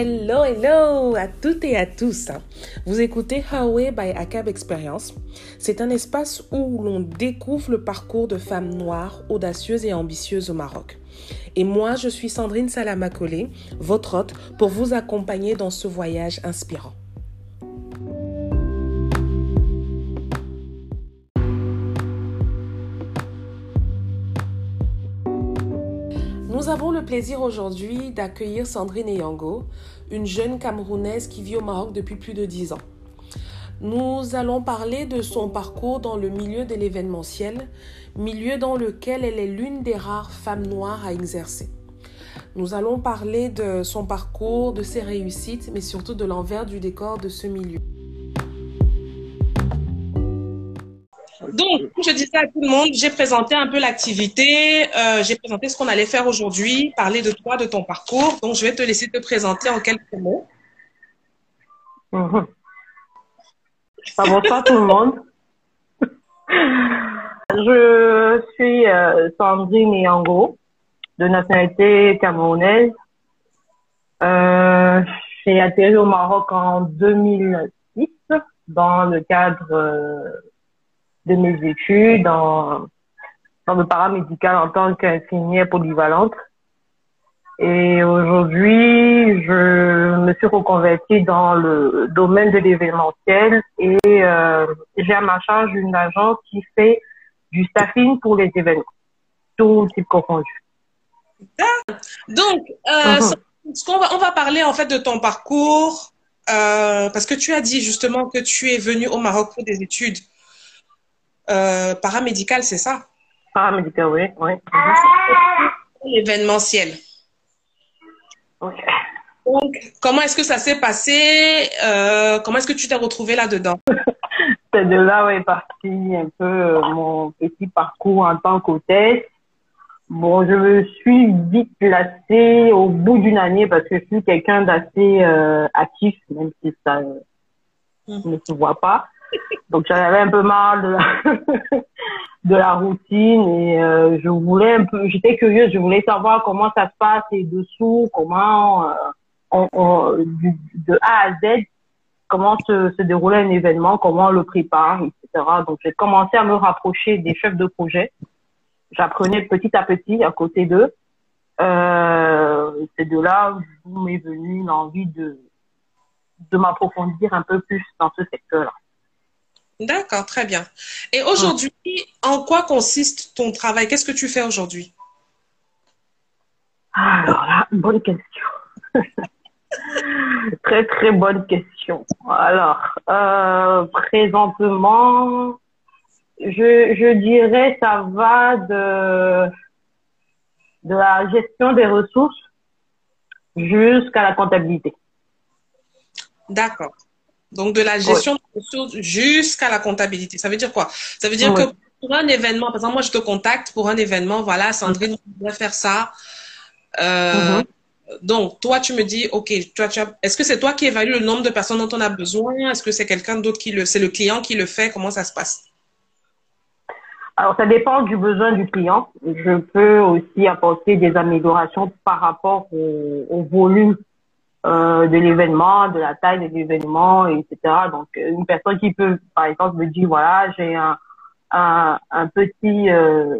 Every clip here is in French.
Hello, hello à toutes et à tous. Vous écoutez Huawei by ACAB Experience. C'est un espace où l'on découvre le parcours de femmes noires, audacieuses et ambitieuses au Maroc. Et moi, je suis Sandrine Salamakolé, votre hôte, pour vous accompagner dans ce voyage inspirant. Nous avons le plaisir aujourd'hui d'accueillir Sandrine Eyango, une jeune Camerounaise qui vit au Maroc depuis plus de 10 ans. Nous allons parler de son parcours dans le milieu de l'événementiel, milieu dans lequel elle est l'une des rares femmes noires à exercer. Nous allons parler de son parcours, de ses réussites, mais surtout de l'envers du décor de ce milieu. Donc, je disais à tout le monde, j'ai présenté un peu l'activité, euh, j'ai présenté ce qu'on allait faire aujourd'hui, parler de toi, de ton parcours. Donc, je vais te laisser te présenter en quelques mots. Mhm. Bonsoir tout le monde. Je suis euh, Sandrine Yango, de nationalité camerounaise. Euh, j'ai atterri au Maroc en 2006 dans le cadre de mes études dans, dans le paramédical en tant qu'infirmière polyvalente. Et aujourd'hui, je me suis reconvertie dans le domaine de l'événementiel et euh, j'ai à ma charge une agence qui fait du staffing pour les événements, tout type confondu. Donc, euh, mhm. ce qu'on va, on va parler en fait de ton parcours, euh, parce que tu as dit justement que tu es venu au Maroc pour des études euh, paramédical, c'est ça? Paramédical, oui. oui. L'événementiel. Donc, comment est-ce que ça s'est passé? Euh, Comment est-ce que tu t'es retrouvée là-dedans? C'est de là où est parti un peu euh, mon petit parcours en tant qu'hôtesse. Bon, je me suis vite placée au bout d'une année parce que je suis quelqu'un d'assez actif, même si ça hum. ne se voit pas. Donc j'avais un peu marre de la, routine et euh, je voulais un peu, j'étais curieuse, je voulais savoir comment ça se passe et dessous, comment euh, on, de A à Z, comment se, se déroulait un événement, comment on le prépare, etc. Donc j'ai commencé à me rapprocher des chefs de projet. J'apprenais petit à petit à côté d'eux. Euh, c'est de là où m'est venue l'envie de de m'approfondir un peu plus dans ce secteur-là. D'accord, très bien. Et aujourd'hui, en quoi consiste ton travail? Qu'est-ce que tu fais aujourd'hui? Alors là, bonne question. très, très bonne question. Alors, euh, présentement, je, je dirais ça va de, de la gestion des ressources jusqu'à la comptabilité. D'accord. Donc, de la gestion de ressources jusqu'à la comptabilité. Ça veut dire quoi? Ça veut dire que pour un événement, par exemple, moi, je te contacte pour un événement, voilà, Sandrine, on va faire ça. Euh, mm-hmm. Donc, toi, tu me dis, OK, toi, tu est-ce que c'est toi qui évalue le nombre de personnes dont on a besoin? Est-ce que c'est quelqu'un d'autre qui le... C'est le client qui le fait? Comment ça se passe? Alors, ça dépend du besoin du client. Je peux aussi apporter des améliorations par rapport au, au volume euh, de l'événement, de la taille de l'événement, etc. Donc, une personne qui peut, par exemple, me dire, voilà, j'ai un, un, un, petit euh,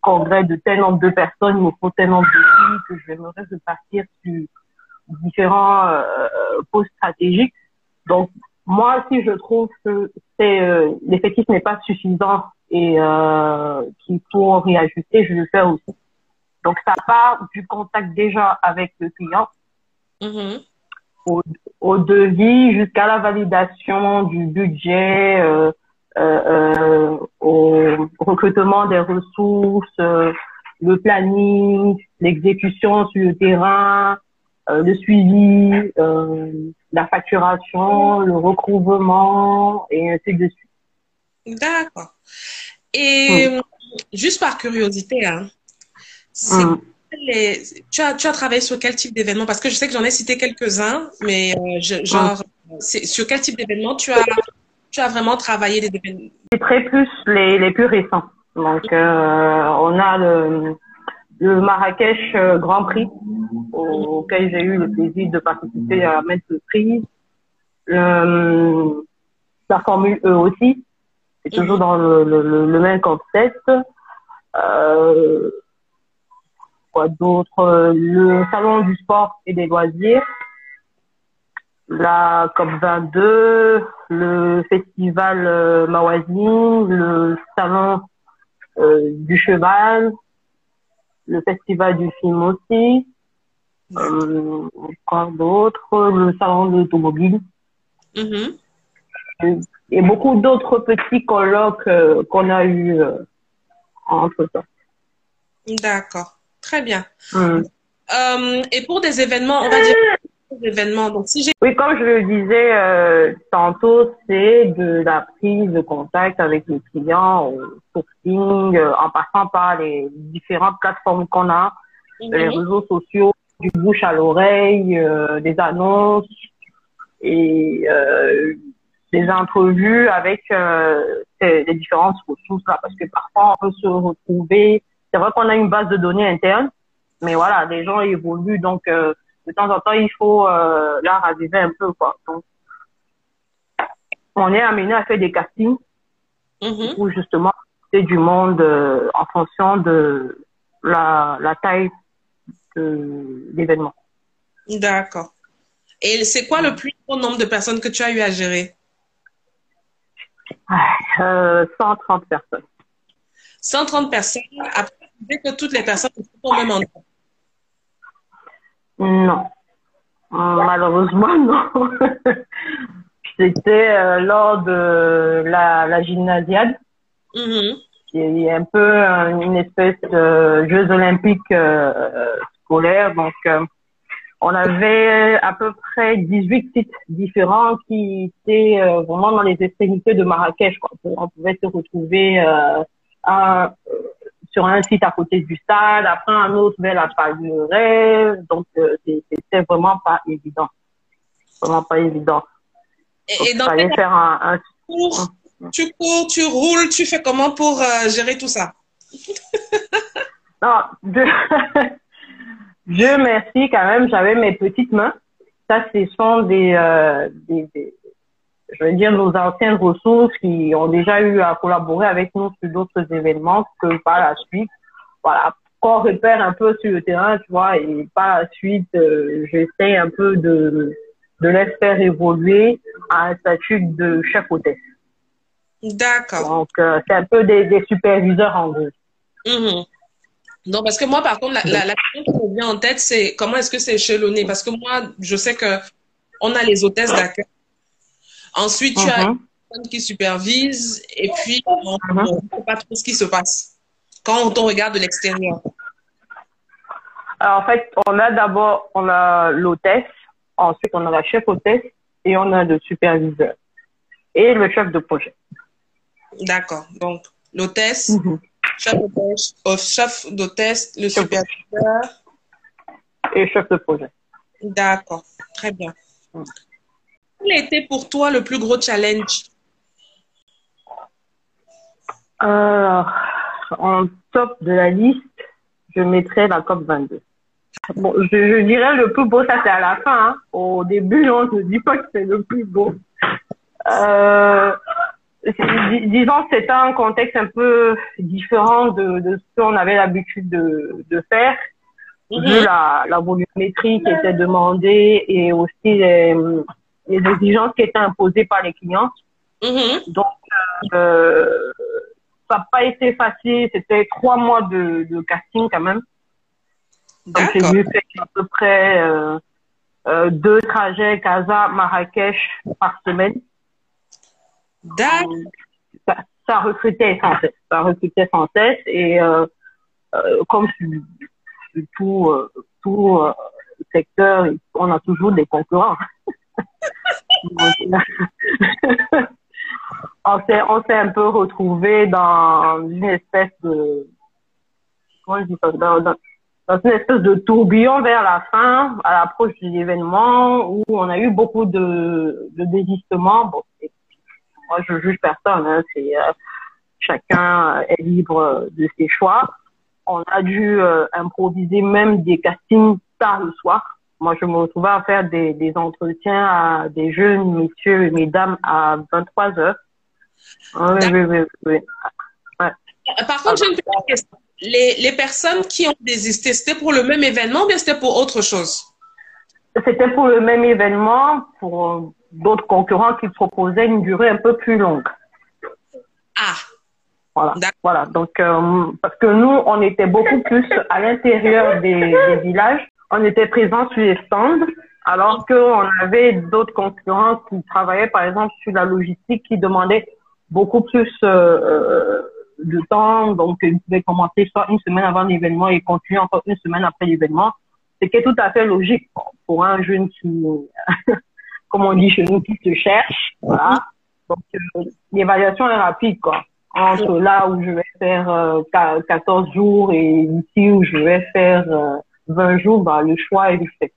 congrès de tel nombre de personnes, il me faut tel nombre de filles, que j'aimerais repartir sur différents euh, postes stratégiques. Donc, moi, si je trouve que euh, l'effectif n'est pas suffisant et euh, qu'il faut réajuster, je le fais aussi. Donc, ça part du contact déjà avec le client Mm-hmm. au, au, devis jusqu'à la validation du budget, euh, euh, euh au recrutement des ressources, le planning, l'exécution sur le terrain, le suivi, la facturation, le recouvrement et ainsi de suite. D'accord. Et mm. juste par curiosité, hein, c'est tu, as, tu as travaillé sur quel type d'événement? Parce que je sais que j'en ai cité quelques-uns, mais euh, genre, sur quel type d'événement tu as, tu as vraiment travaillé des événements? C'est très plus les, les plus récents. Donc, euh, on a le, le Marrakech euh, Grand Prix auquel j'ai eu le plaisir de participer à maintes reprises. Euh, la Formule E aussi, c'est toujours dans le, le, le, même concept. Euh, quoi d'autre Le salon du sport et des loisirs, la COP 22, le festival euh, le salon euh, du cheval, le festival du film aussi, euh, quoi d'autre, le salon de l'automobile. Mm-hmm. Et beaucoup d'autres petits colloques euh, qu'on a eu euh, entre temps. D'accord, très bien. Mm. et pour des événements, on va dire événements. Donc, si oui, comme je le disais euh, tantôt, c'est de la prise de contact avec les clients au sourcing, euh, en passant par les différentes plateformes qu'on a, mhm. les réseaux sociaux, du bouche à l'oreille, euh, des annonces et des entrevues avec les différentes ressources là, parce que parfois on peut se retrouver. C'est vrai qu'on a une base de données interne, mais voilà, les gens évoluent donc de temps en temps, il faut euh, la raviver un peu, quoi. Donc, on est amené à faire des castings mm pour justement c'est du monde euh, en fonction de la, la taille de l'événement. D'accord. Et c'est quoi le plus grand nombre de personnes que tu as eu à gérer? Euh, 130 personnes. 130 personnes, après que toutes les personnes sont au même endroit. Non. Malheureusement, non. C'était euh, lors de la, la gymnasiade. Mm-hmm. Il y a un peu une espèce de Jeux olympiques euh, scolaires. Donc, euh, on avait à peu près 18 sites différents qui étaient vraiment dans les extrémités de Marrakech. Quoi. On pouvait se retrouver à, sur un site à côté du stade, après un autre vers la Palmeraie. Donc, euh, c'était vraiment pas évident. Vraiment pas évident. Et, donc, fallait faire un, tu cours, tu roules, tu fais comment pour euh, gérer tout ça? Non, je... Dieu merci quand même, j'avais mes petites mains. Ça, ce sont des, euh, des, des je veux dire, nos anciennes ressources qui ont déjà eu à collaborer avec nous sur d'autres événements que par la suite, voilà, qu'on repère un peu sur le terrain, tu vois, et par la suite, euh, j'essaie un peu de, de les faire évoluer à un statut de chef hôtesse. D'accord. Donc, euh, c'est un peu des, des, superviseurs en gros. Mm Non, parce que moi, par contre, la, la, la question qui me vient en tête, c'est comment est-ce que c'est échelonné? Parce que moi, je sais que on a les hôtesses d'accueil Ensuite, tu as uh-huh. une personne qui supervise et puis on ne uh-huh. sait pas trop ce qui se passe quand on regarde de l'extérieur. Alors, en fait, on a d'abord on a l'hôtesse, ensuite on a la chef hôtesse et on a le superviseur et le chef de projet. D'accord. Donc, l'hôtesse, mm-hmm. chef d'hôtesse, le superviseur. Et chef de projet. D'accord. Très bien. Mm. Quel a été pour toi le plus gros challenge? Alors, en top de la liste, je mettrais la COP 22. Bon, je, dirais le plus beau, ça c'est à la fin. Hein. Au début, on ne dit pas que c'est le plus beau. Euh, disons que c'était un contexte un peu différent de, de ce qu'on avait l'habitude de, de faire, vu mhm. la, la volumétrie qui était demandée et aussi les, les exigences qui étaient imposées par les clients. Mm-hmm. Donc, euh, ça n'a pas été facile. C'était trois mois de, de, casting quand même. Donc, j'ai dû faire à peu près euh, euh, deux trajets Casa-Marrakech par semaine. D'accord. Ça, ça, recrutait sans cesse. Ça recrutait sans cesse. Et euh, comme tout, tout secteur, on a toujours des concurrents. on s'est on s'est un peu retrouvé dans une espèce de comment je dis ça dans, une espèce de tourbillon vers la fin à l'approche de l'événement où on a eu beaucoup de de désistements bon moi je juge personne hein, c'est euh, chacun est libre de ses choix on a dû euh, improviser même des castings tard le soir. Moi, je me retrouvais à faire des, des entretiens à des jeunes messieurs et mesdames à 23 heures. Oui, oui, oui, oui. Ouais. Par contre, j'ai une petite question. Les, les personnes qui ont désisté, c'était pour le même événement ou bien c'était pour autre chose? C'était pour le même événement, pour d'autres concurrents qui proposaient une durée un peu plus longue. Ah, Voilà. Voilà. Donc, euh, parce que nous, on était beaucoup plus à l'intérieur des, des villages. On était présents sur les stands, alors qu'on avait d'autres concurrents qui travaillaient, par exemple, sur la logistique, qui demandaient beaucoup plus euh, euh, de temps. Donc, ils pouvaient commencer soit une semaine avant l'événement et continuer encore une semaine après l'événement. Ce qui est tout à fait logique pour un jeune qui, comme on dit chez nous, qui se cherche. Voilà. Donc, euh, l'évaluation est rapide, quoi. Entre là où je vais faire euh, 14 jours et ici où je vais faire euh, 20 jours, bah, le choix est fait.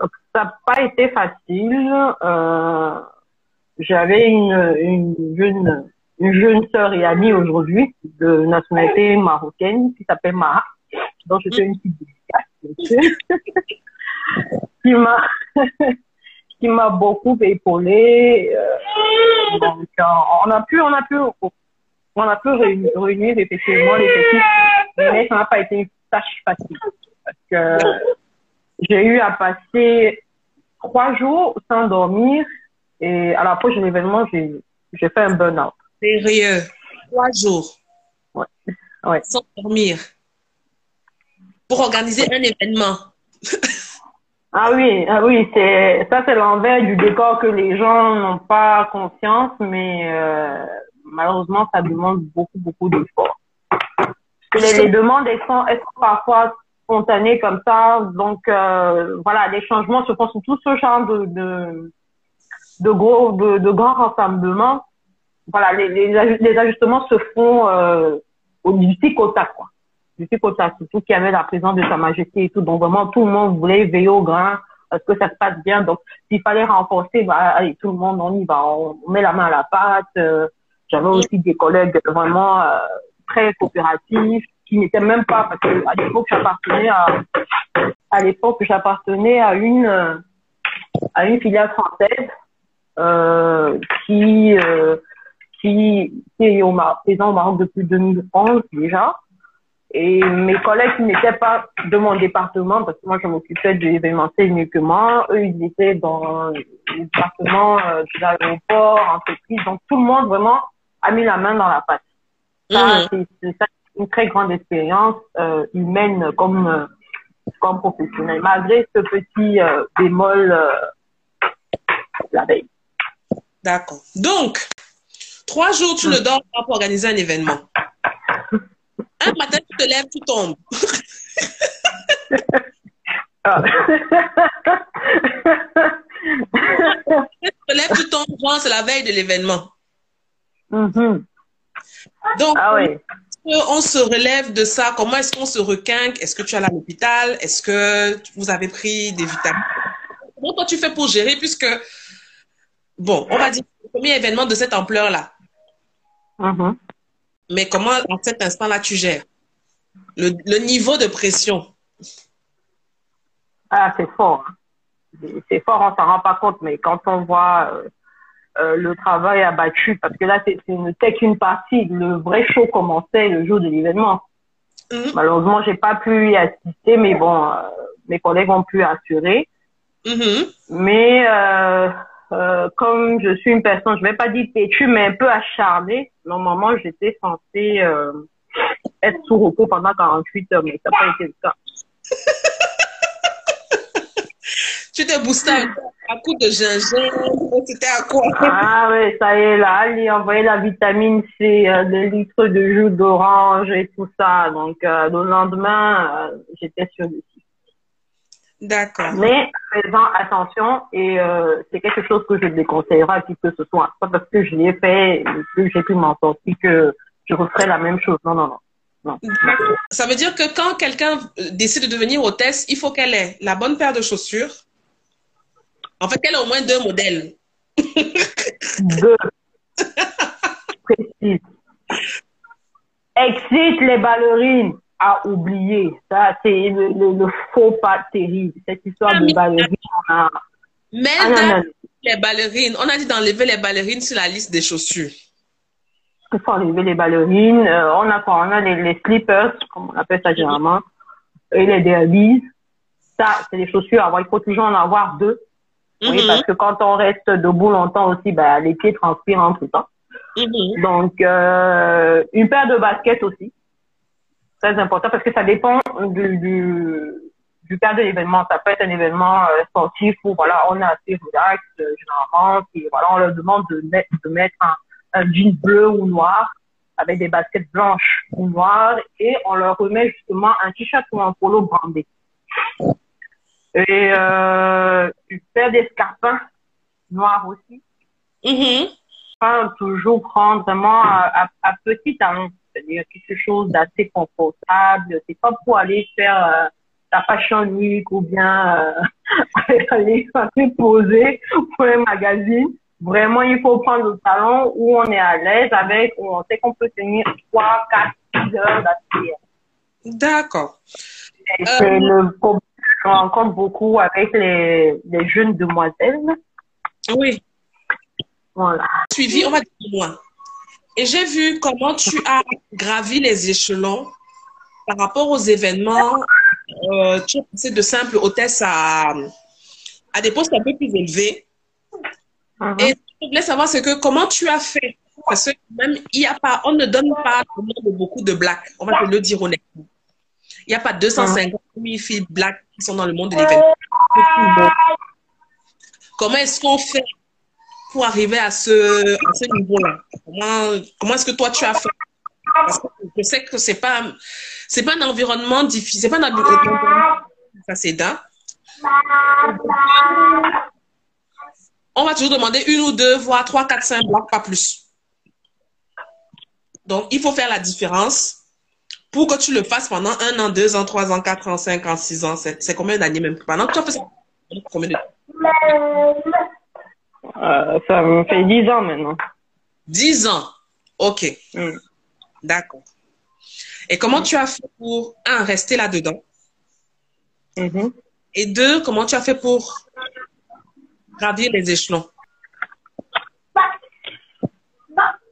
Donc, ça n'a pas été facile. Euh, J'avais une, une jeune une sœur et amie aujourd'hui de nationalité marocaine qui s'appelle Maha, dont je une petite dédicace, qui m'a qui m'a beaucoup épaulé. Euh, donc, euh, on a pu, on a pu, on a pu réunir, effectivement les petits, mais ça n'a pas été tâche facile parce que j'ai eu à passer trois jours sans dormir et à l'approche de l'événement, j'ai j'ai fait un burn-out. sérieux. Trois jours Ouais. Ouais. sans dormir pour organiser un événement. Ah oui, ah oui, c'est ça c'est l'envers du décor que les gens n'ont pas conscience, mais euh, malheureusement ça demande beaucoup beaucoup d'efforts. Les, les demandes elles sont, elles sont parfois spontanées comme ça, donc euh, voilà, les changements se font sur tout ce genre de de, de gros de, de grands rassemblements. Voilà, les, les, les ajustements se font euh, au du tic au tac, quoi du type au tac, surtout qu'il y avait la présence de Sa Majesté et tout. Donc vraiment, tout le monde voulait veiller au grain, parce que ça se passe bien. Donc, s'il fallait renforcer, bah, allez, tout le monde, on y va, on met la main à la pâte. Euh, J'avais aussi des collègues vraiment euh, très coopératifs, qui n'étaient même pas, parce que à l'époque, j'appartenais à, à l'époque, j'appartenais à une, à une filiale française, euh, qui, euh, qui, qui est au Maroc, présent au Maroc depuis 2011 déjà. Et mes collègues qui n'étaient pas de mon département, parce que moi je m'occupais de l'événementiel uniquement, eux ils étaient dans le département euh, de l'aéroport, entreprise, donc tout le monde vraiment a mis la main dans la pâte. Ça, Mhm. c'est- une très grande expérience euh, humaine comme euh, comme professionnelle, malgré ce petit euh, bémol euh, la veille. D'accord. Donc, trois jours, tu ne dors pas pour organiser un événement. Un matin, tu te lèves, tu tombes. Ah. Tu te lèves, tu tombes, c'est la veille de l'événement. Mhm. Donc, Ah oui. on se relève de ça. Comment est-ce qu'on se requinque? Est-ce que tu es à l'hôpital? Est-ce que vous avez pris des vitamines? Comment toi tu fais pour gérer? Puisque, bon, on va dire le premier événement de cette ampleur-là. Mhm. Mais comment, en cet instant-là, tu gères? Le, le niveau de pression. Ah, c'est fort. hein. C'est- C'est fort, on s'en rend pas compte, mais quand on voit euh, euh, le travail abattu, parce que là, c'est c'était qu'une partie. Le vrai show commençait le jour de l'événement. Mhm. Malheureusement, j'ai pas pu y assister, mais bon, euh, mes collègues ont pu assurer. Mhm. Mais euh, euh, comme je suis une personne, je vais pas dire têtue, mais un peu acharnée, normalement, j'étais censée euh, être sous repos pendant 48 heures, mais ça n'a pas été le cas. Tu t'es boosté un coup à coup de gingembre, c'était à quoi? Ah ouais, ça y est, là, allez, envoyer la vitamine C, euh, des litres de jus d'orange et tout ça. Donc, euh, le lendemain, euh, j'étais sur le site. D'accord. Mais, faisant attention, et euh, c'est quelque chose que je déconseillerais à qui que ce soit. Pas parce que je l'ai fait que j'ai pu m'en sortir que je referai la même chose. Non, non, non. non. Ça veut dire que quand quelqu'un décide de devenir hôtesse, il faut qu'elle ait la bonne paire de chaussures. En fait, qu'elle ait au moins deux modèles. Deux. Précise. Excite les ballerines. à oublier. Ça, c'est le, faux pas terrible. Cette histoire de ballerines. Mais ah, les ballerines, on a dit d'enlever les ballerines sur la liste des chaussures. Il faut enlever les ballerines. Euh, on a quoi? On a les, slippers, comme on appelle ça généralement, et les derbies. Ça, c'est des chaussures. il faut toujours en avoir deux. Oui, mhm. parce que quand on reste debout longtemps aussi, ben, les pieds transpirent en tout temps. Mhm. Donc, euh, une paire de baskets aussi. Très important parce que ça dépend du, du, du cas de l'événement. Ça peut être un événement euh, sportif où, voilà, on est assez relax, euh, généralement. Puis, voilà, on leur demande de, mettre, de mettre un, un jean bleu ou noir avec des baskets blanches ou noires et on leur remet justement un t-shirt ou un polo brandé. Et euh, une paire d'escarpins noirs aussi. Mm toujours prendre vraiment à, petit talon, c'est-à-dire quelque chose d'assez confortable. C'est pas pour aller faire euh, ta fashion week ou bien euh, aller, aller poser pour un magazine. Vraiment, il faut prendre le talon où on est à l'aise avec, où on sait qu'on peut tenir 3, 4, 6 heures d'affilée. D'accord. C'est euh, le problème qu'on rencontre beaucoup avec les, les jeunes demoiselles. Oui. Voilà. Suivi, on va dire moi. Et j'ai vu comment tu as gravi les échelons par rapport aux événements. Euh, tu es passé de simple hôtesse à, à des postes un peu plus élevés. Uh-huh. Et je voulais savoir, c'est que comment tu as fait? Parce que même, il y a pas, on ne donne pas de beaucoup de blacks. On va te le dire honnêtement. Il n'y a pas 250 000 filles blacks qui sont dans le monde de l'événement. Comment est-ce qu'on fait pour arriver à ce, ce niveau-là? Comment, comment est-ce que toi, tu as fait? Parce que je sais que c'est pas, c'est pas un environnement difficile, c'est pas un environnement. On va toujours demander une ou deux, voire trois, quatre, cinq blocs, pas plus. Donc, il faut faire la différence pour que tu le fasses pendant un an, deux ans, trois ans, quatre ans, cinq ans, six ans. C'est combien d'années même? Pendant que tu as fait ça, combien de euh, ça me fait 10 ans maintenant. 10 ans Ok. Mm. D'accord. Et comment tu as fait pour, un, rester là-dedans? Mm-hmm. Et deux, comment tu as fait pour gravir les échelons?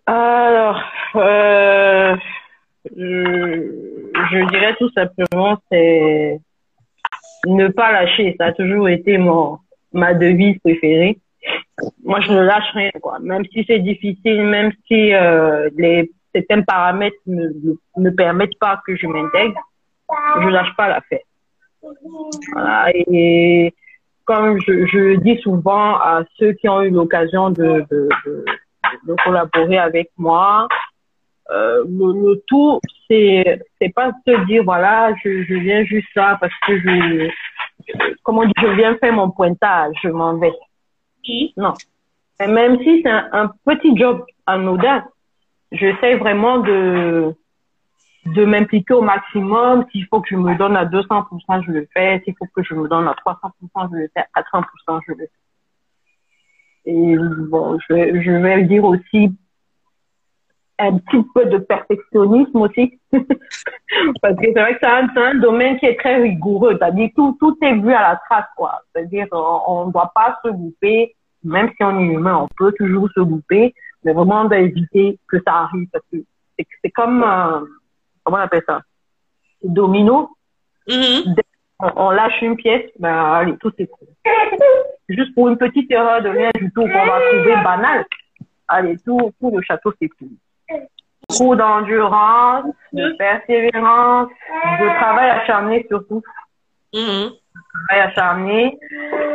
Alors, euh, je, dirais tout simplement, c'est ne pas lâcher. Ça a toujours été mon, ma devise préférée moi, je ne lâche rien, quoi. Même si c'est difficile, même si euh, les certains paramètres ne, ne permettent pas que je m'intègre, je lâche pas l'affaire. Voilà. Et comme je, je dis souvent à ceux qui ont eu l'occasion de, de, de, collaborer avec moi, euh, le, le, tout, c'est c'est pas se dire voilà, je, je viens juste là parce que je, comment dire, je viens faire mon pointage, je m'en vais. Non. Et même si c'est un, petit job anodin, j'essaie vraiment de, de m'impliquer au maximum. S'il faut que je me donne à 200%, je le fais. S'il faut que je me donne à 300%, je le fais. À 400%, je le fais. Et bon, je, je vais dire aussi un petit peu de perfectionnisme aussi. Parce que c'est vrai que c'est un, un, domaine qui est très rigoureux. C'est-à-dire tout, tout est vu à la trace, quoi. C'est-à-dire on ne doit pas se louper. Même si on est humain, on peut toujours se louper. Mais vraiment, on doit éviter que ça arrive. Parce que c'est comme, euh, comment on appelle ça? Domino. Mm-hmm. on, lâche une pièce, ben allez, tout s'écroule. Juste pour une petite erreur de rien du tout qu'on va trouver banal. Allez, tout, tout le château s'écroule beaucoup d'endurance, de persévérance, de travail acharné surtout. Mm Travail acharné.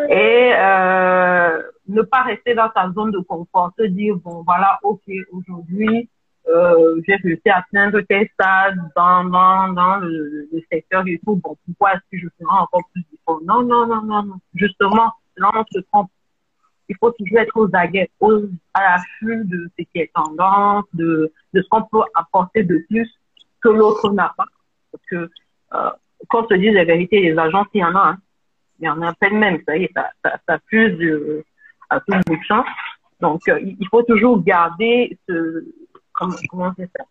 Et euh, ne pas rester dans sa zone de confort, se dire bon voilà ok aujourd'hui euh, j'ai réussi à atteindre tel stade dans dans dans le, le, secteur et tout. Bon pourquoi est-ce que je ferai encore plus d'efforts non non non non non. Justement là on se trompe il faut toujours être aux aguets, aux, à l'affût de ce qui est tendance, de, de ce qu'on peut apporter de plus que l'autre n'a pas. Parce que, euh, quand on se dit la vérité, les agences, il y en a, hein. il y en a peine même, ça y est, ça, ça, ça fuse de, à tout bout de champ. Donc, euh, il faut toujours garder ce, comment, comment c'est ça,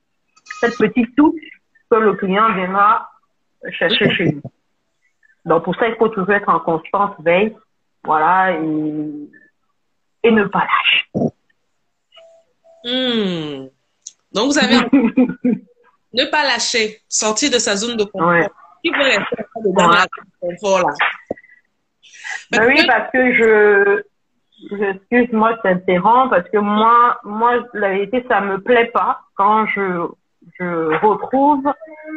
cette petite touche que le client viendra chercher chez lui. Donc pour ça, il faut toujours être en constante veille, voilà, et ne pas lâcher. Hmm. Donc vous avez ne pas lâcher, sortir de sa zone de confort. Ouais. Qui veut rester dans la zone de confort là? Ben oui, parce que je, je excuse-moi de t'interrompre, parce que moi, moi, la vérité, ça me plaît pas quand je, je retrouve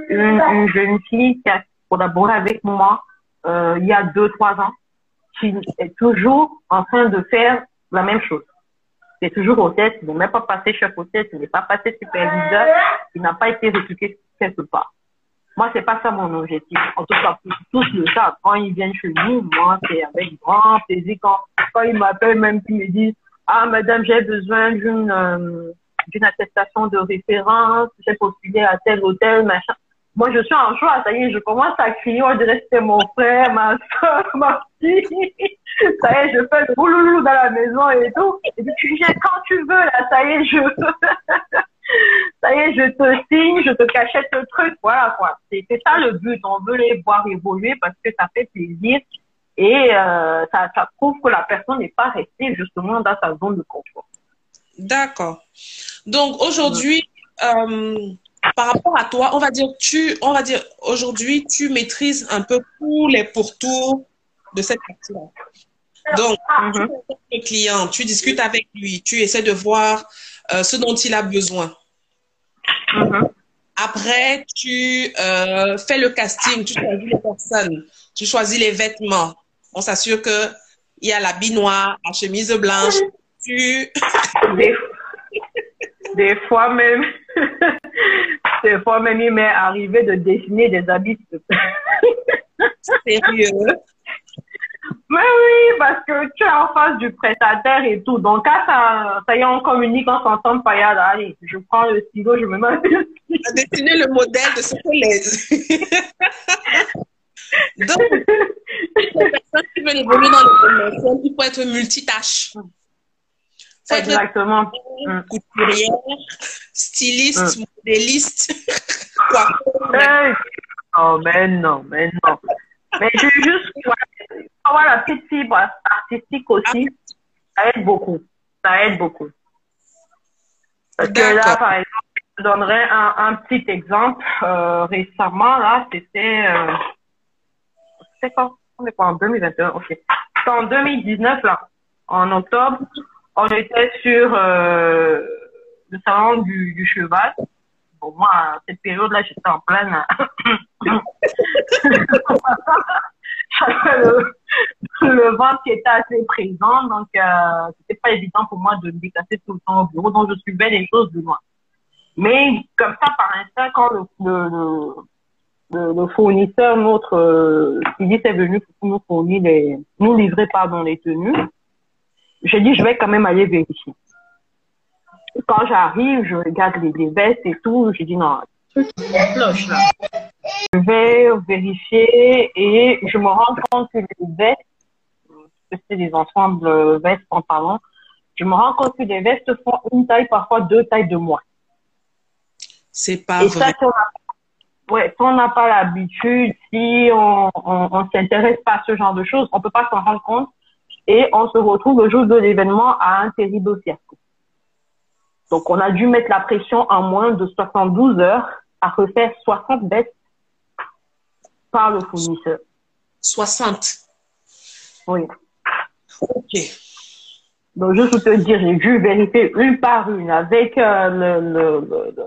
une, une jeune fille qui a collaboré avec moi euh, il y a deux, trois ans, qui est toujours en train de faire la même chose. C'est toujours hôtesse, il n'est même pas passé chef hôtesse, il n'est pas passé superviseur, il n'a pas été recruté quelque part. Moi, c'est pas ça mon objectif. En tout cas, tous le savent. Quand ils viennent chez nous, moi, c'est avec grand plaisir. Quand, quand ils m'appellent, même qu'ils me disent, ah, madame, j'ai besoin d'une, euh, d'une attestation de référence, j'ai postulé à tel hôtel, machin. Moi, je suis en joie, ça y est, je commence à crier, on dirait que c'était mon frère, ma soeur, ma fille. Ça y est, je fais le bouloulou dans la maison et tout. Et puis, tu dis, quand tu veux, là, ça y est, je, ça y est, je te signe, je te cachette le truc, voilà, quoi. C'est, c'est ça le but. On veut les voir évoluer parce que ça fait plaisir et euh, ça, ça prouve que la personne n'est pas restée justement dans sa zone de confort. D'accord. Donc aujourd'hui, euh, par rapport à toi, on va dire tu, on va dire aujourd'hui, tu maîtrises un peu tous les pourtours de cette partie-là. Donc, Mhm. tu rencontres le client, tu discutes avec lui, tu essaies de voir euh, ce dont il a besoin. Mhm. Après, tu euh, fais le casting, tu choisis les personnes, tu choisis les vêtements. On s'assure que il y a l'habit noir, la chemise blanche. Tu Des, des fois même, des fois même, il m'est arrivé de dessiner des habits. sérieux? Mais oui, parce que tu es en face du prestataire et tout. Donc, quand ça, ça y est, on communique, on s'entend pas, allez, je prends le stylo, je me mets as dessiné le modèle de ce que. Donc, les personnes qui veulent évoluer dans le commercial, il faut être multitâche. Exactement. Mm. couturière, styliste, modéliste, coiffeur. Hey. Oh, mais non, mais non. Mais je juste, avoir la petite fibre artistique aussi, ça aide beaucoup. Ça aide beaucoup. Parce que là, par exemple, je donnerai un, un petit exemple. Euh, récemment, là, c'était, euh, c'était quand? On est quoi, en 2021? Ok. C'était en 2019, là, en octobre. On était sur, euh, le salon du, cheval. Bon, moi, à cette période-là, j'étais en pleine. J'avais le, le ventre qui était assez présent, donc euh, c'était pas évident pour moi de me déplacer tout le temps au bureau, donc je suivais les choses de loin. Mais comme ça, par instant, quand le, fournisseur, notre euh, est venu pour nous fournir les, nous livrer pardon les tenues, j'ai dit je vais quand même aller vérifier. Quand j'arrive, je regarde les, les vestes et tout, j'ai dit non, cloche là. Je vais vérifier et je me rends compte que les vestes, c'est des ensembles euh, vestes pantalons, je me rends compte que les vestes font une taille, parfois deux tailles de moins. C'est pas Et ça, vrai. si on n'a ouais, si on n'a pas l'habitude, si on on s'intéresse pas à ce genre de choses, on peut pas s'en rendre compte et on se retrouve le jour de l'événement à un terrible fiasco. Donc, on a dû mettre la pression en moins de 72 heures à refaire 60 vestes par le fournisseur. 60. Oui. Ok. Donc, juste pour te dire, j'ai dû vérifier une par une avec euh, le, le, le,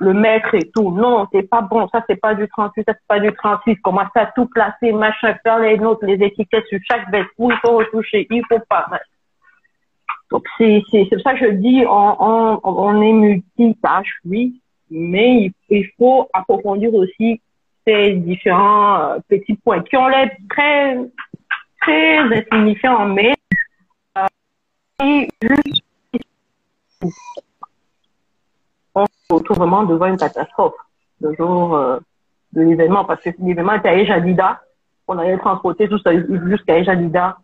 le- maître et tout. Non, c'est pas bon. Ça, c'est pas du 38, ça, c'est pas du 36. Commencer à tout classer, machin, faire les notes, les étiquettes sur chaque veste. Où il faut retoucher, il faut pas. Donc, c'est, c'est, c'est ça que je dis, on, on, on est multitâche, oui, mais il, il faut approfondir aussi ces différents euh, petits points qui ont l'air très, très insignifiants, mais et juste, on se retrouve vraiment devant une catastrophe le jour euh, de l'événement parce que l'événement était à Ejadida. On allait transporter tout ça jusqu'à Ejadida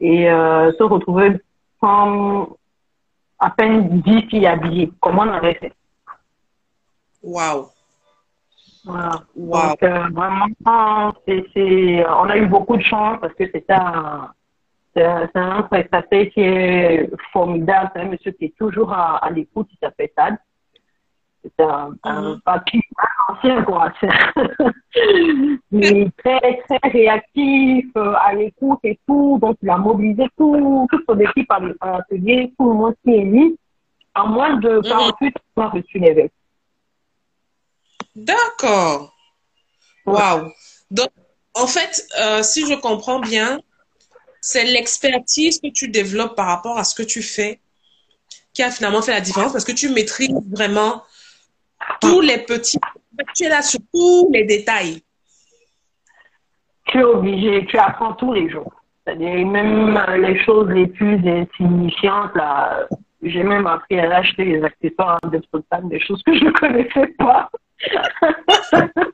et euh, se retrouver sans à peine 10 filles habillées. Comment on avait fait Waouh. Voilà. Donc, euh, vraiment, c'est, on a eu beaucoup de chance parce que c'est un, c'est un, prestataire qui est formidable. C'est un monsieur qui est toujours à, l'écoute. Il s'appelle Tad. C'est un, un mhm. papier ancien, quoi. il est très, très réactif, euh, à l'écoute et tout. Donc, il a mobilisé tout, toute son équipe à l'atelier, tout le monde qui est mis. En moins de 48 mhm. heures, on a reçu l'évêque. D'accord. Waouh. Donc, en fait, euh, si je comprends bien, c'est l'expertise que tu développes par rapport à ce que tu fais qui a finalement fait la différence parce que tu maîtrises vraiment tous les petits. Tu es là sur tous les détails. Tu es obligé, tu apprends tous les jours. C'est-à-dire, même les choses les plus insignifiantes, là, j'ai même appris à acheter les accessoires de des choses que je ne connaissais pas.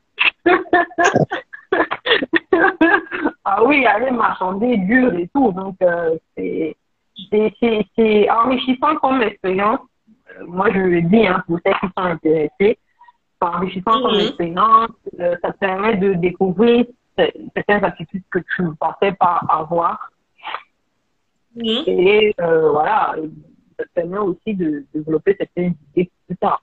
ah oui, aller marchander dur et tout. Donc, euh, c'est enrichissant comme expérience. Euh, moi, je le dis hein, pour ceux qui sont intéressés. C'est enrichissant comme expérience. Euh, ça te permet de découvrir certaines attitudes que tu ne pensais pas avoir. Mhm. Et voilà, ça te permet aussi de développer certaines idées plus tard.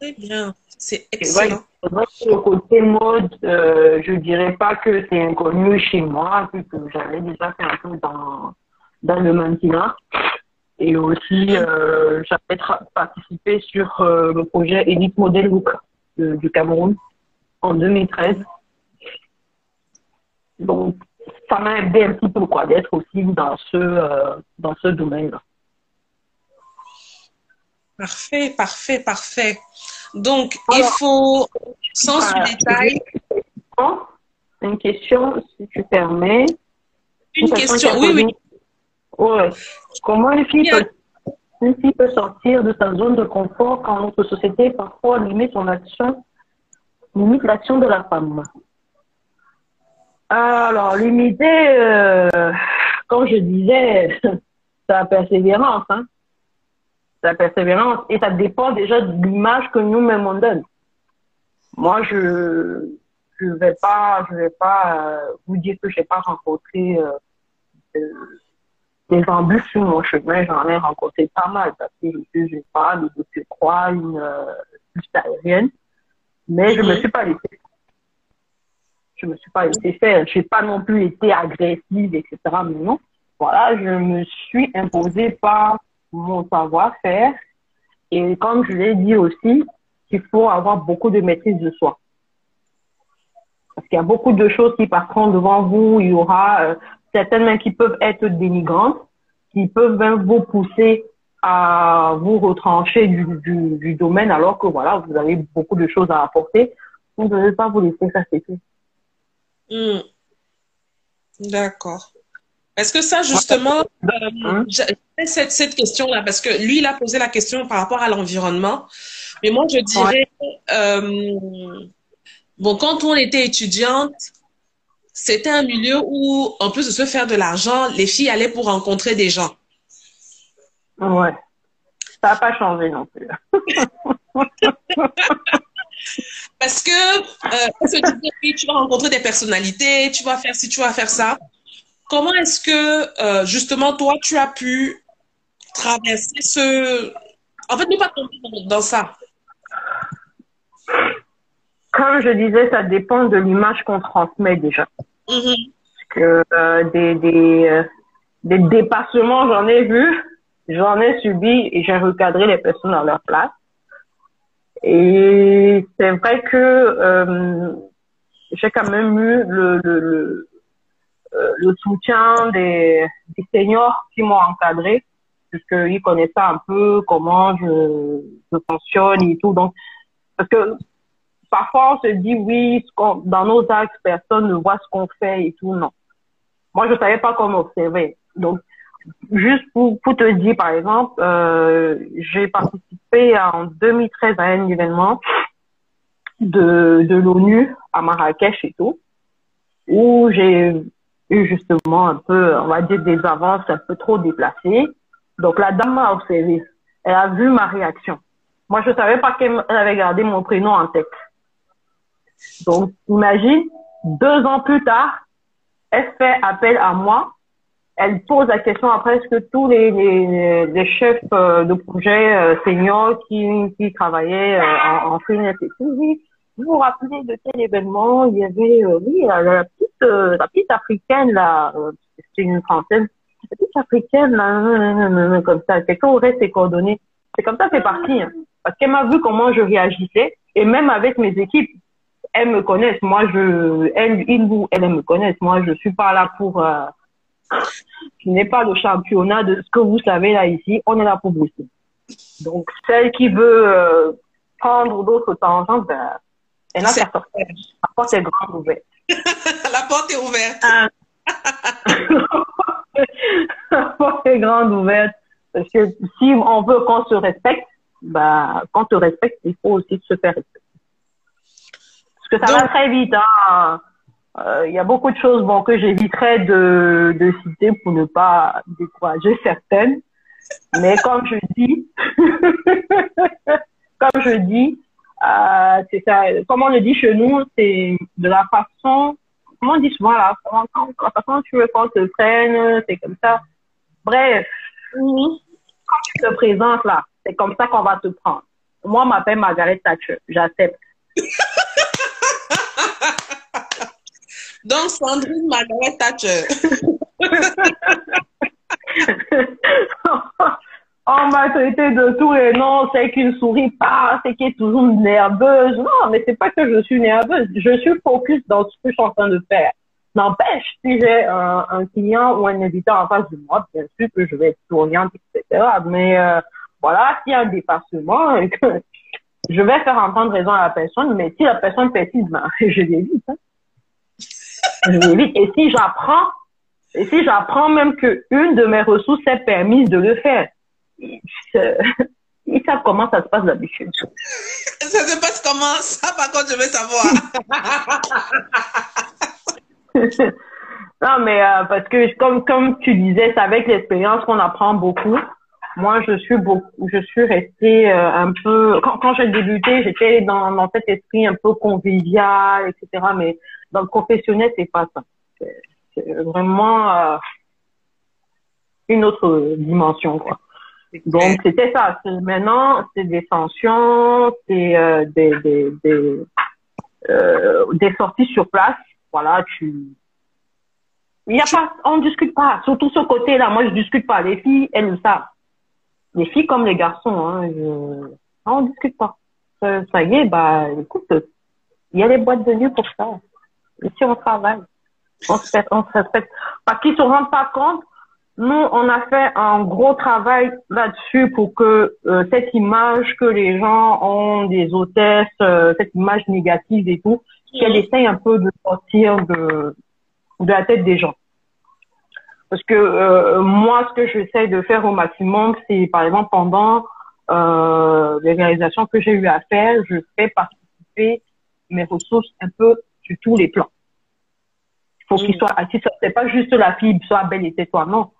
Très bien, c'est excellent. le côté mode, euh, je dirais pas que c'est inconnu chez moi, puisque j'avais déjà fait un peu dans, dans le mannequinat. Et aussi, euh, j'avais participé sur euh, le projet Elite Model Look du Cameroun en 2013. Donc, ça m'a aidé un petit peu quoi d'être aussi dans ce euh, dans ce domaine-là. Parfait, parfait, parfait. Donc, il faut, sans ce détail. Une question, si tu permets. Une, question, oui, oui. Ouais. Comment une fille, peut, une fille peut sortir de sa zone de confort quand notre société parfois limite son action, limite l'action de la femme? Alors, limiter, euh, comme je disais, c'est la persévérance. Hein la persévérance et ça dépend déjà de l'image que nous-mêmes on donne. Moi, je je vais pas je vais pas euh, vous dire que j'ai pas rencontré euh, des embûches sur mon chemin, j'en ai rencontré pas mal parce que je suis pas de je crois une euh, aérienne, mais je me suis pas laissé je me suis pas laissé faire, j'ai pas non plus été agressive etc. Mais non, voilà, je me suis imposée par mon savoir-faire. Et comme je l'ai dit aussi, il faut avoir beaucoup de maîtrise de soi. Parce qu'il y a beaucoup de choses qui passeront devant vous. Il y aura euh, certaines mains qui peuvent être dénigrantes, qui peuvent même vous pousser à vous retrancher du, du, domaine alors que voilà, vous avez beaucoup de choses à apporter. Vous ne devez pas vous laisser ça hmm. D'accord. Est-ce que ça, justement, euh, hein? cette, cette question-là, parce que lui, il a posé la question par rapport à l'environnement. Mais moi, je dirais, euh, bon, quand on était étudiante, c'était un milieu où, en plus de se faire de l'argent, les filles allaient pour rencontrer des gens. Ouais. Ça n'a pas changé non plus. Parce que, euh, tu vas rencontrer des personnalités, tu vas faire ci, tu vas faire ça. Comment est-ce que, euh, justement, toi, tu as pu traverser ce... En fait, ne pas tomber dans, ça. Comme je disais, ça dépend de l'image qu'on transmet déjà. Mm-hmm. que euh, des, des, euh, des dépassements, j'en ai vu, j'en ai subi et j'ai recadré les personnes à leur place. Et c'est vrai que j'ai quand même eu le, le euh, le soutien des, des seniors qui m'ont encadré, puisqu'ils connaissaient un peu comment je, je fonctionne et tout. Donc, parce que parfois on se dit oui, dans nos actes, personne ne voit ce qu'on fait et tout. Non. Moi, je savais pas comment observer. Donc, juste pour, pour te dire, par exemple, euh, j'ai participé en 2013 à un événement de, de l'ONU à Marrakech et tout, où j'ai eu justement un peu, on va dire, des avances un peu trop déplacées. Donc la dame m'a observé. Elle a vu ma réaction. Moi, je savais pas qu'elle avait gardé mon prénom en tête. Donc, imagine, deux ans plus tard, elle fait appel à moi. Elle pose la question à presque tous les, les, les chefs euh, de projet euh, seniors qui, qui travaillaient euh, en, en freelance et vous vous rappelez de tel événement Il y avait, oui, la, petite, la petite africaine là, c'est une française, la petite africaine là, comme ça. Quelqu'un aurait ses coordonnées. C'est comme ça, c'est parti. Hein. Parce qu'elle m'a vu comment je réagissais et même avec mes équipes, elles me connaissent. Moi, je, elles, ils ou elles, me connaissent. Moi, je suis pas là pour, euh, je n'ai pas le championnat de ce que vous savez là ici. On est là pour bosser. Donc, celle qui veut euh, prendre d'autres tangentes, ben, elle n'a qu'à sortir. La porte est grande ouverte. La porte est ouverte. Ah. La porte est grande ouverte. Parce que si on veut qu'on se respecte, bah, quand on te respecte, il faut aussi se faire respecter. Parce que ça va très vite. Hein. Euh, il y a beaucoup de choses bon, que j'éviterais de, de citer pour ne pas décourager certaines. Mais comme je dis, comme je dis, euh, c'est ça. Comme on le dit chez nous, c'est de la façon, comment on dit souvent là, la façon dont tu veux qu'on te prenne, c'est comme ça. Bref, quand tu te présentes là, c'est comme ça qu'on va te prendre. Moi, je m'appelle Margaret Thatcher. J'accepte. Donc, Sandrine Margaret Thatcher. On m'a traité de tout et non, c'est qu'une souris pas, c'est qu'elle est toujours nerveuse. Non, mais c'est pas que je suis nerveuse. Je suis focus dans ce que je suis en train de faire. N'empêche, si j'ai un, un, client ou un éditeur en face de moi, bien sûr que je vais être souriante, etc. Mais euh, voilà, s'il y a un dépassement, je vais faire entendre raison à la personne, mais si la personne persiste, ben, je l'évite. Hein. Et si j'apprends, et si j'apprends même qu'une de mes ressources est permise de le faire, ils savent comment ça se passe d'habitude. Ça se passe comment? Ça, par contre, je veux savoir. non, mais euh, parce que comme, comme tu disais, c'est avec l'expérience qu'on apprend beaucoup moi, je suis beaucoup, je suis restée euh, un peu. Quand, quand j'ai débuté, j'étais dans, dans cet esprit un peu convivial, etc. Mais dans le professionnel, c'est pas ça. C'est vraiment euh, une autre dimension, quoi. Donc c'était ça. Maintenant, c'est des sanctions, c'est euh, des des des, euh, des sorties sur place. Voilà, tu. Il y a pas, on discute pas. Surtout ce côté-là, moi je discute pas. Les filles, elles le savent les filles comme les garçons, hein, je... on discute pas. Ça, y est, bah, écoute, il y a les boîtes de nuit pour ça. Ici, on travaille. On se respecte, on se respecte. Parce qu'ils se rendent pas compte, nous, on a fait un gros travail là-dessus pour que euh, cette image que les gens ont des hôtesses, euh, cette image négative et tout, qu'elle essaye un peu de sortir de, de la tête des gens. Parce que euh, moi, ce que j'essaie de faire au maximum, c'est par exemple pendant euh, les réalisations que j'ai eu à faire, je fais participer mes ressources un peu sur tous les plans. Il faut qu'ils soient assis. C'est pas juste la fille, soit belle et tais-toi, non.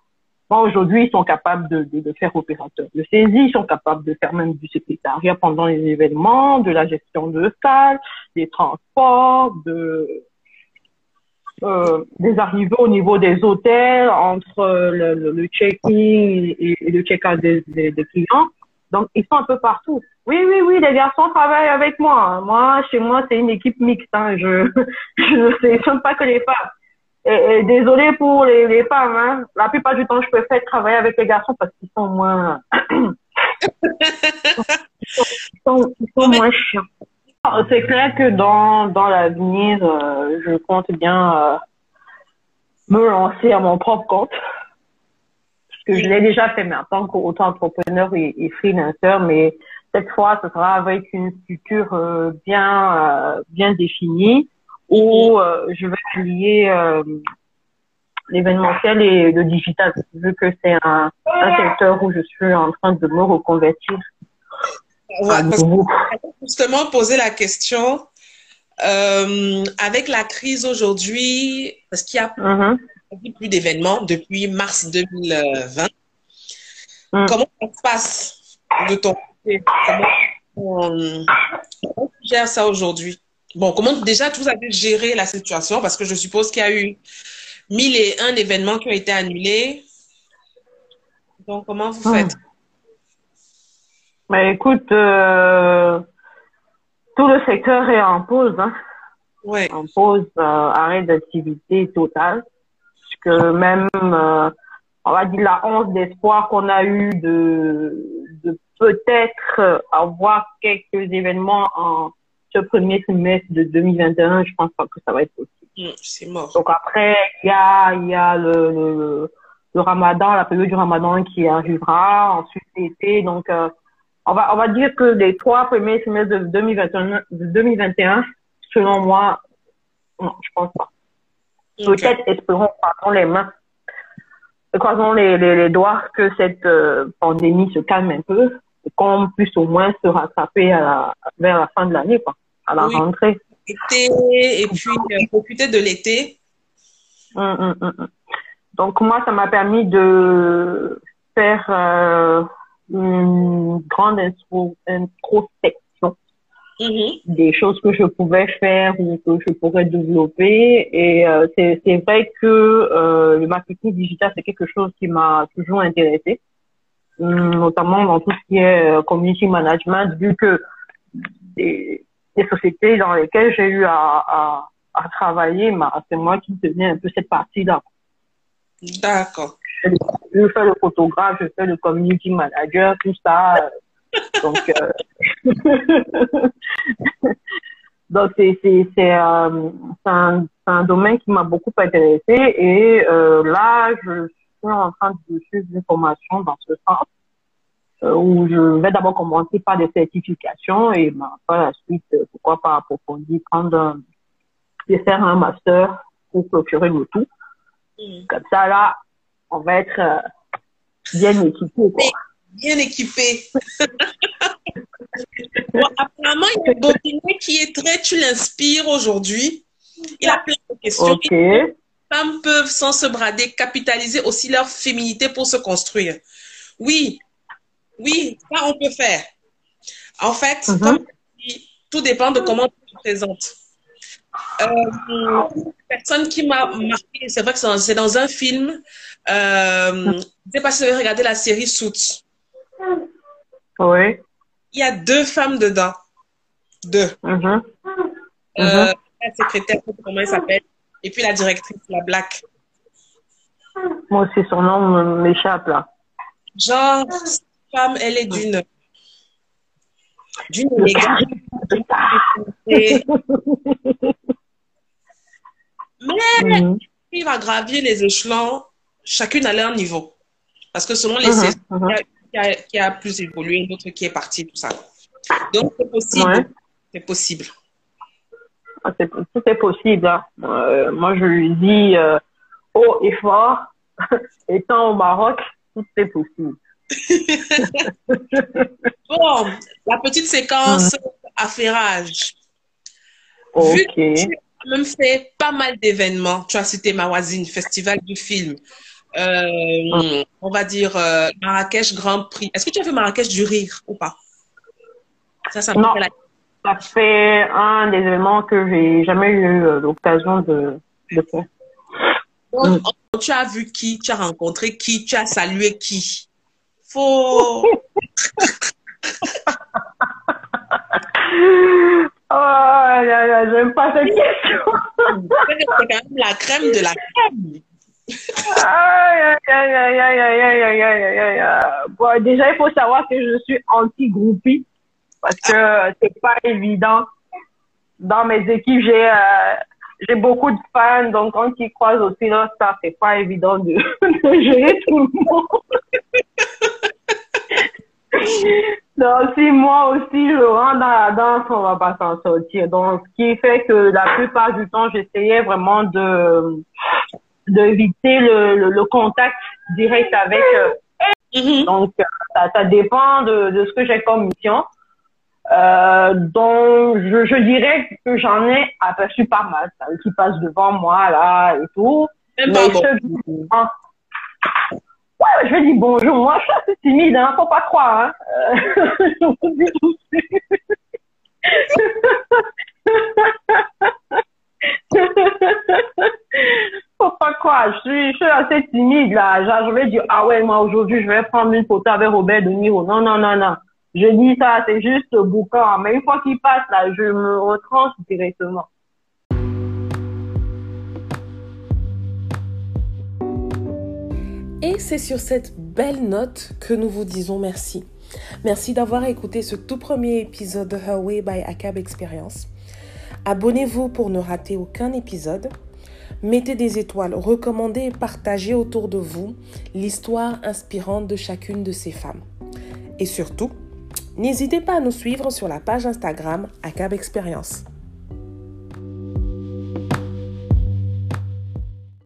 Aujourd'hui, ils sont capables de, de, de, faire opérateur de saisie, ils sont capables de faire même du secrétariat pendant les événements, de la gestion de salles, des transports, de euh, des arrivées au niveau des hôtels, entre le, le, check-in et, le check-out des, des, clients. Donc, ils sont un peu partout. Oui, oui, oui, les garçons travaillent avec moi. Moi, chez moi, c'est une équipe mixte. Hein. Je, je ne sélectionne pas que les femmes. Et, désolé pour les, les femmes. Hein. La plupart du temps, je préfère travailler avec les garçons parce qu'ils sont moins... ils, sont, ils sont moins chiants. C'est clair que dans, dans l'avenir, euh, je compte bien euh, me lancer à mon propre compte. Parce que je l'ai déjà fait, mais en tant qu'auto-entrepreneur et, et freelancer, mais cette fois, ce sera avec une structure euh, bien bien définie où je vais lier l'événementiel et le digital, vu que c'est un, un secteur où je suis en train de me reconvertir justement poser la question, euh, avec la crise aujourd'hui, parce qu'il y a uh-huh. plus d'événements depuis mars 2020, mm. comment ça se passe de ton côté on, gère ça aujourd'hui? Bon, comment déjà vous avez géré la situation Parce que je suppose qu'il y a eu mille et un événements qui ont été annulés. Donc, comment vous faites? Ben, Écoute, euh, tout le secteur est en pause. Hein. Ouais. En pause, euh, arrêt d'activité totale. Parce que même, euh, on va dire, la honte d'espoir qu'on a eu de peut-être avoir quelques événements en ce premier semestre de 2021, je pense pas que ça va être possible. Mm, c'est mort. Donc après, il y a, y a le, le, le, ramadan, la période du ramadan qui arrivera, ensuite l'été. Donc, euh, on va, on va dire que les trois premiers semestres de 2021, de 2021 selon moi, non, je pense pas. Peut-être espérons, croisons les mains, croisons les, les, les doigts que cette euh, pandémie se calme un peu qu'on puisse au moins se rattraper à la, vers la fin de l'année, quoi, à la rentrée. et puis euh, profiter de l'été. Hum, hum, hum, Donc moi, ça m'a permis de faire euh, une grande introspection mm-hmm. des choses que je pouvais faire ou que je pourrais développer. Et euh, c'est vrai que euh, le marketing digital, c'est quelque chose qui m'a toujours intéressé, notamment dans tout ce qui est euh, community management, vu que des, des sociétés dans lesquelles j'ai eu à, à, à travailler, c'est moi qui tenais un peu cette partie-là. D'accord. Je fais le photographe, je fais le community manager, tout ça. Donc, euh... donc c'est c'est c'est euh, un, un domaine qui m'a beaucoup intéressé et euh, là je suis en train de suivre une formation dans ce sens euh, où je vais d'abord commencer par des certifications et ben, par la suite, euh, pourquoi pas approfondir, prendre un, et faire un master pour clôturer le tout. Mm. Comme ça, là, on va être euh, bien équipé. Quoi. Bien équipé. bon, apparemment, il y a Bobinet qui est très, tu l'inspires aujourd'hui. Il a plein de questions. Ok. Femmes peuvent, sans se brader, capitaliser aussi leur féminité pour se construire. Oui, oui, ça on peut faire. En fait, Mhm. comme je dis, tout dépend de comment tu te présentes. Euh, personne qui m'a marqué, c'est vrai que c'est dans- un film. Euh, je ne sais pas si vous avez regardé la série Suits. Oui. Il y a deux femmes dedans. Deux. Mhm. Euh, La secrétaire, comment elle s'appelle. Et puis la directrice, la Black. Moi aussi, son nom m'échappe là. Genre, cette femme, elle est d'une d'une Mais Mhm. il va gravir les échelons, chacune à leur niveau. Parce que selon les Mhm, saisons, mhm. il y a- qui a plus évolué, d'autres qui est parti, tout ça. Donc, c'est possible. Ouais. C'est possible. Ah, Tout est possible. hein. Euh, moi, je lui dis euh, haut et fort, étant au Maroc, tout est possible. Bon, la petite séquence affairage. Vu Ok. que tu as même fait pas mal d'événements, tu as cité Mawazine, Festival du film, euh, on va dire Marrakech Grand Prix. Est-ce que tu as fait Marrakech du rire ou pas? Ça, ça me Non. fait la ça fait un des événements que j'ai jamais eu euh, l'occasion de, faire. Tu as vu qui, tu as rencontré qui, tu as salué qui? Faut. Oh là là, j'aime pas cette question. C'est quand même la crème de la crème. Aïe, aïe, aïe, aïe, aïe, aïe, aïe, aïe, Bon, déjà, il faut savoir que je suis anti-groupie parce que c'est pas évident. Dans mes équipes, j'ai euh, j'ai beaucoup de fans, donc quand ils croisent aussi leur staff, c'est pas évident de, de gérer tout le monde. Donc, si moi aussi je rentre dans la danse, on va pas s'en sortir. Donc, ce qui fait que la plupart du temps, j'essayais vraiment de d'éviter le, le, le contact direct avec eux. Mhm. Donc, euh, ça, ça dépend de, de ce que j'ai comme mission. Euh, donc, je, je dirais que j'en ai aperçu pas mal, ça, qui passent devant moi, là, et tout. Même Mais pas bon. ceux qui- Ouais, je dis bonjour. Moi, je suis assez timide, hein, faut pas croire. Hein. Euh, je. Faut pas croire, je suis, je suis assez timide là. Genre, je vais dire, ah ouais, moi aujourd'hui, je vais prendre une photo avec Robert De Niro. Non, non, non, non. Je dis ça, c'est juste boucan. Mais une fois qu'il passe là, je me retranche directement. Et c'est sur cette belle note que nous vous disons merci. Merci d'avoir écouté ce tout premier épisode de Her Way by ACAB Experience. Abonnez-vous pour ne rater aucun épisode. Mettez des étoiles, recommandez et partagez autour de vous l'histoire inspirante de chacune de ces femmes. Et surtout, n'hésitez pas à nous suivre sur la page Instagram ACAB Experience.